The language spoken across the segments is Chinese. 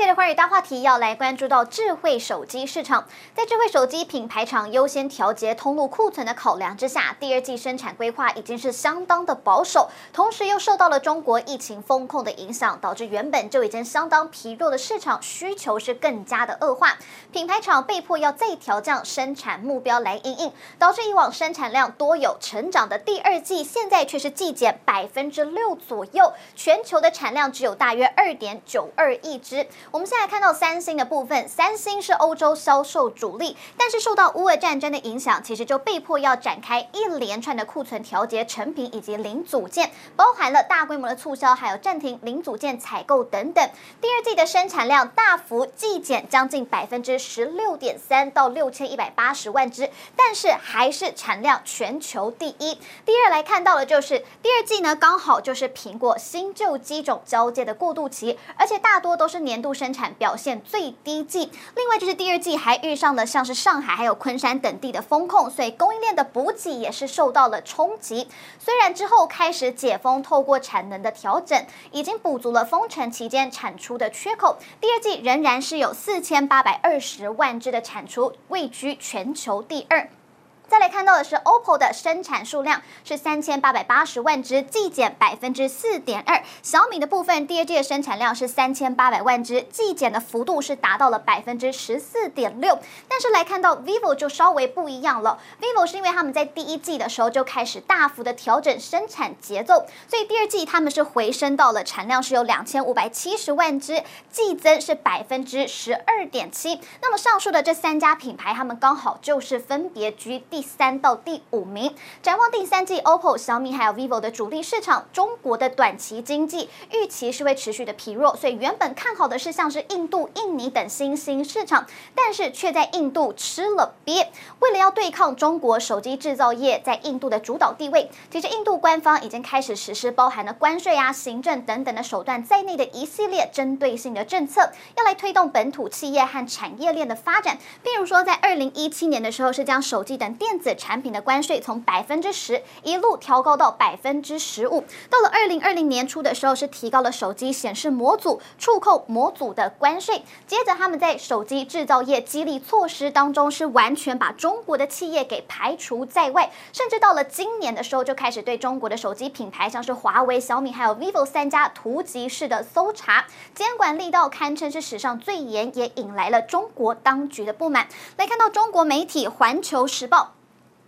这一节的寰宇大话题要来关注到智慧手机市场，在智慧手机品牌厂优先调节通路库存的考量之下，第二季生产规划已经是相当的保守，同时又受到了中国疫情风控的影响，导致原本就已经相当疲弱的市场需求是更加的恶化，品牌厂被迫要再调降生产目标来应应，导致以往生产量多有成长的第二季，现在却是季减百分之六左右，全球的产量只有大约二点九二亿只。我们现在看到三星的部分，三星是欧洲销售主力，但是受到乌俄战争的影响，其实就被迫要展开一连串的库存调节、成品以及零组件，包含了大规模的促销，还有暂停零组件采购等等。第二季的生产量大幅季减将近百分之十六点三到六千一百八十万只，但是还是产量全球第一。第二来看到的就是第二季呢，刚好就是苹果新旧机种交接的过渡期，而且大多都是年度。生产表现最低季，另外就是第二季还遇上了像是上海还有昆山等地的封控，所以供应链的补给也是受到了冲击。虽然之后开始解封，透过产能的调整，已经补足了封城期间产出的缺口，第二季仍然是有四千八百二十万只的产出，位居全球第二。再来看到的是，OPPO 的生产数量是三千八百八十万只，季减百分之四点二。小米的部分，第二季的生产量是三千八百万只，季减的幅度是达到了百分之十四点六。但是来看到 vivo 就稍微不一样了，vivo 是因为他们在第一季的时候就开始大幅的调整生产节奏，所以第二季他们是回升到了产量是有两千五百七十万只，季增是百分之十二点七。那么上述的这三家品牌，他们刚好就是分别居第。第三到第五名。展望第三季，OPPO、小米还有 vivo 的主力市场，中国的短期经济预期是会持续的疲弱，所以原本看好的是像是印度、印尼等新兴市场，但是却在印度吃了鳖。为了要对抗中国手机制造业在印度的主导地位，其实印度官方已经开始实施包含了关税啊、行政等等的手段在内的一系列针对性的政策，要来推动本土企业和产业链的发展。譬如说，在二零一七年的时候，是将手机等电电子产品的关税从百分之十一路调高到百分之十五，到了二零二零年初的时候，是提高了手机显示模组、触控模组的关税。接着，他们在手机制造业激励措施当中，是完全把中国的企业给排除在外，甚至到了今年的时候，就开始对中国的手机品牌，像是华为、小米还有 vivo 三家突击式的搜查，监管力道堪称是史上最严，也引来了中国当局的不满。来看到中国媒体《环球时报》。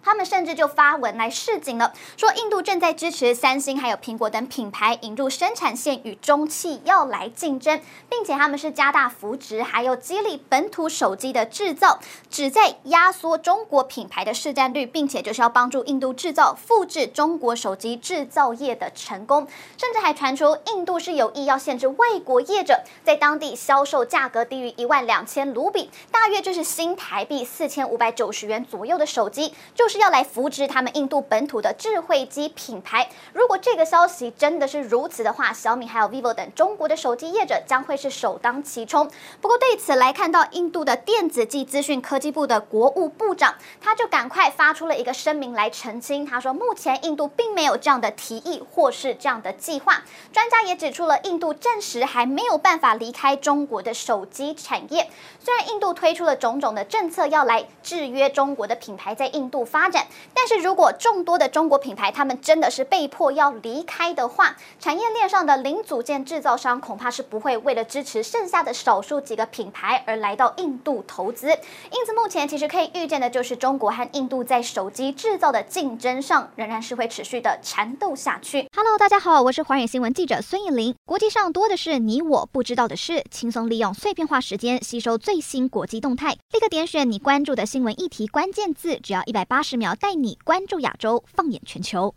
他们甚至就发文来示警了，说印度正在支持三星还有苹果等品牌引入生产线与中企要来竞争，并且他们是加大扶植还有激励本土手机的制造，旨在压缩中国品牌的市占率，并且就是要帮助印度制造复制中国手机制造业的成功，甚至还传出印度是有意要限制外国业者在当地销售价格低于一万两千卢比，大约就是新台币四千五百九十元左右的手机，就。是要来扶植他们印度本土的智慧机品牌。如果这个消息真的是如此的话，小米还有 vivo 等中国的手机业者将会是首当其冲。不过对此来看到，印度的电子及资讯科技部的国务部长，他就赶快发出了一个声明来澄清。他说，目前印度并没有这样的提议或是这样的计划。专家也指出了，印度暂时还没有办法离开中国的手机产业。虽然印度推出了种种的政策要来制约中国的品牌在印度发发展，但是如果众多的中国品牌他们真的是被迫要离开的话，产业链上的零组件制造商恐怕是不会为了支持剩下的少数几个品牌而来到印度投资。因此，目前其实可以预见的就是中国和印度在手机制造的竞争上仍然是会持续的缠斗下去。Hello，大家好，我是寰宇新闻记者孙艺林。国际上多的是你我不知道的事，轻松利用碎片化时间吸收最新国际动态，立刻点选你关注的新闻议题关键字，只要一百八十。十秒带你关注亚洲，放眼全球。